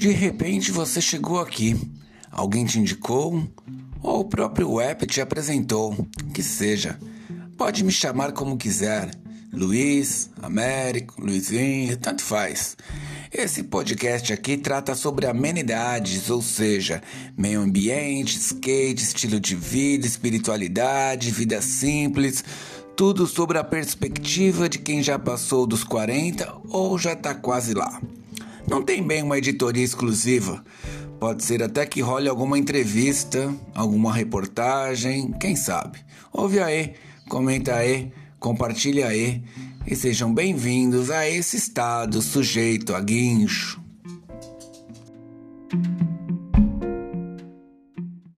De repente você chegou aqui, alguém te indicou ou o próprio app te apresentou, que seja. Pode me chamar como quiser. Luiz, Américo, Luizinho, tanto faz. Esse podcast aqui trata sobre amenidades, ou seja, meio ambiente, skate, estilo de vida, espiritualidade, vida simples, tudo sobre a perspectiva de quem já passou dos 40 ou já está quase lá. Não tem bem uma editoria exclusiva. Pode ser até que role alguma entrevista, alguma reportagem, quem sabe. Ouve aí, comenta aí, compartilha aí e sejam bem-vindos a esse estado sujeito a guincho.